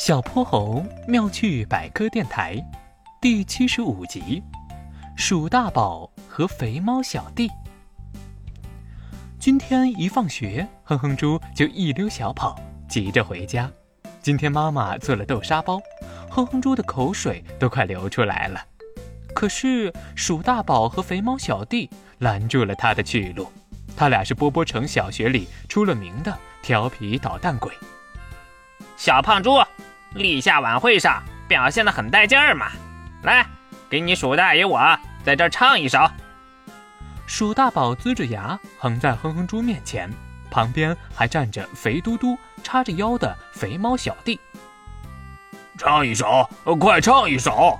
小泼猴妙趣百科电台第七十五集：鼠大宝和肥猫小弟。今天一放学，哼哼猪就一溜小跑，急着回家。今天妈妈做了豆沙包，哼哼猪的口水都快流出来了。可是鼠大宝和肥猫小弟拦住了他的去路。他俩是波波城小学里出了名的调皮捣蛋鬼。小胖猪。立夏晚会上表现的很带劲儿嘛，来，给你鼠大爷我在这唱一首。鼠大宝呲着牙横在哼哼猪面前，旁边还站着肥嘟嘟、叉着腰的肥猫小弟。唱一首，快唱一首！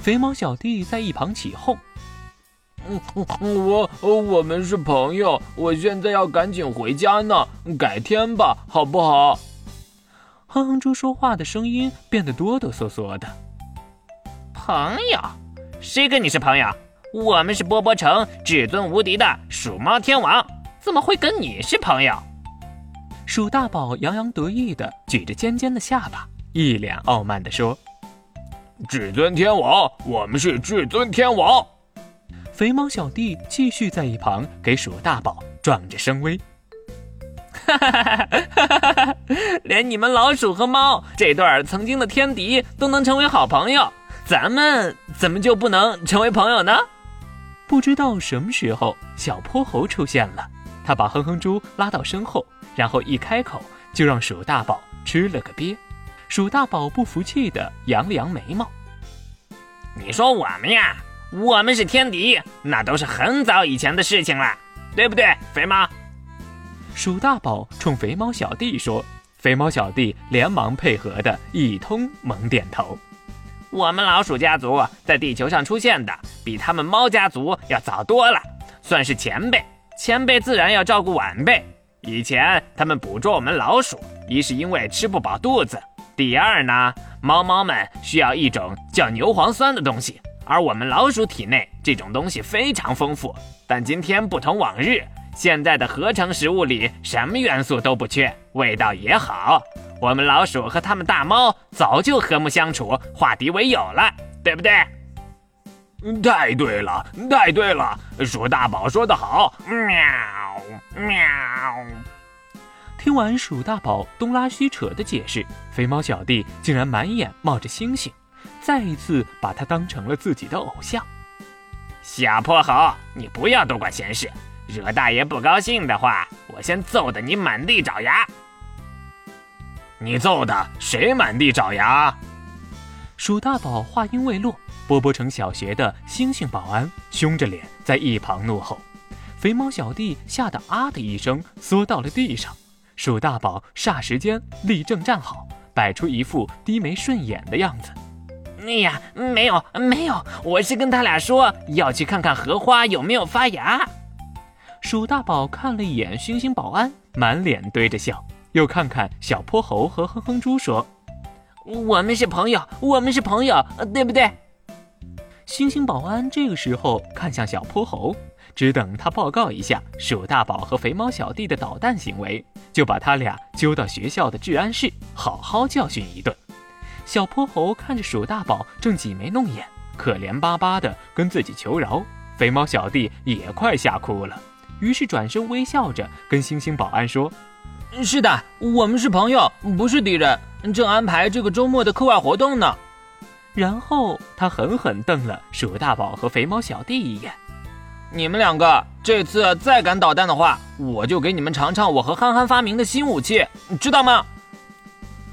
肥猫小弟在一旁起哄：“嗯，我我们是朋友，我现在要赶紧回家呢，改天吧，好不好？”哼哼猪说话的声音变得哆哆嗦嗦的。朋友？谁跟你是朋友？我们是波波城至尊无敌的鼠猫天王，怎么会跟你是朋友？鼠大宝洋洋得意的举着尖尖的下巴，一脸傲慢的说：“至尊天王，我们是至尊天王。”肥猫小弟继续在一旁给鼠大宝壮着声威。哈！连你们老鼠和猫这对曾经的天敌都能成为好朋友，咱们怎么就不能成为朋友呢？不知道什么时候，小泼猴出现了，他把哼哼猪拉到身后，然后一开口就让鼠大宝吃了个瘪。鼠大宝不服气的扬了扬眉毛：“你说我们呀，我们是天敌，那都是很早以前的事情了，对不对，肥猫？”鼠大宝冲肥猫小弟说：“肥猫小弟连忙配合的一通猛点头。我们老鼠家族在地球上出现的比他们猫家族要早多了，算是前辈。前辈自然要照顾晚辈。以前他们捕捉我们老鼠，一是因为吃不饱肚子，第二呢，猫猫们需要一种叫牛磺酸的东西，而我们老鼠体内这种东西非常丰富。但今天不同往日。”现在的合成食物里什么元素都不缺，味道也好。我们老鼠和他们大猫早就和睦相处，化敌为友了，对不对？太对了，太对了！鼠大宝说得好，喵喵。听完鼠大宝东拉西扯的解释，肥猫小弟竟然满眼冒着星星，再一次把他当成了自己的偶像。小泼猴，你不要多管闲事。惹大爷不高兴的话，我先揍得你满地找牙。你揍的谁满地找牙？鼠大宝话音未落，波波城小学的星星保安凶着脸在一旁怒吼。肥猫小弟吓得啊的一声缩到了地上。鼠大宝霎时间立正站好，摆出一副低眉顺眼的样子。哎呀，没有没有，我是跟他俩说要去看看荷花有没有发芽。鼠大宝看了一眼星星保安，满脸堆着笑，又看看小泼猴和哼哼猪，说：“我们是朋友，我们是朋友，对不对？”星星保安这个时候看向小泼猴，只等他报告一下鼠大宝和肥猫小弟的捣蛋行为，就把他俩揪到学校的治安室，好好教训一顿。小泼猴看着鼠大宝正挤眉弄眼，可怜巴巴的跟自己求饶，肥猫小弟也快吓哭了。于是转身微笑着跟星星保安说：“是的，我们是朋友，不是敌人。正安排这个周末的课外活动呢。”然后他狠狠瞪了鼠大宝和肥猫小弟一眼：“你们两个这次再敢捣蛋的话，我就给你们尝尝我和憨憨发明的新武器，知道吗？”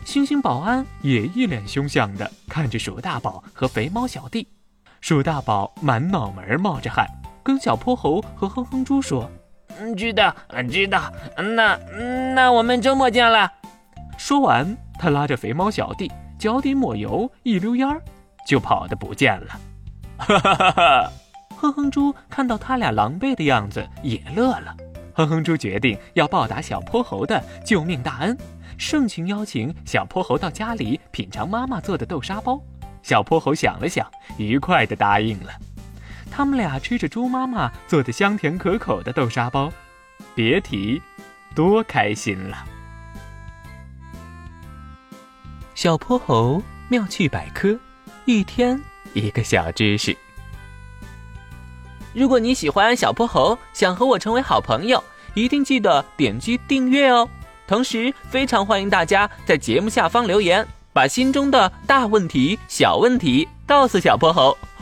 星星保安也一脸凶相的看着鼠大宝和肥猫小弟，鼠大宝满脑门冒着汗，跟小泼猴和哼哼猪说。嗯，知道，知道。那那我们周末见了。说完，他拉着肥猫小弟，脚底抹油，一溜烟儿就跑得不见了。哈哈哈哈！哼哼猪看到他俩狼狈的样子，也乐了。哼哼猪决定要报答小泼猴的救命大恩，盛情邀请小泼猴到家里品尝妈妈做的豆沙包。小泼猴想了想，愉快地答应了。他们俩吃着猪妈妈做的香甜可口的豆沙包，别提多开心了。小泼猴妙趣百科，一天一个小知识。如果你喜欢小泼猴，想和我成为好朋友，一定记得点击订阅哦。同时，非常欢迎大家在节目下方留言，把心中的大问题、小问题告诉小泼猴，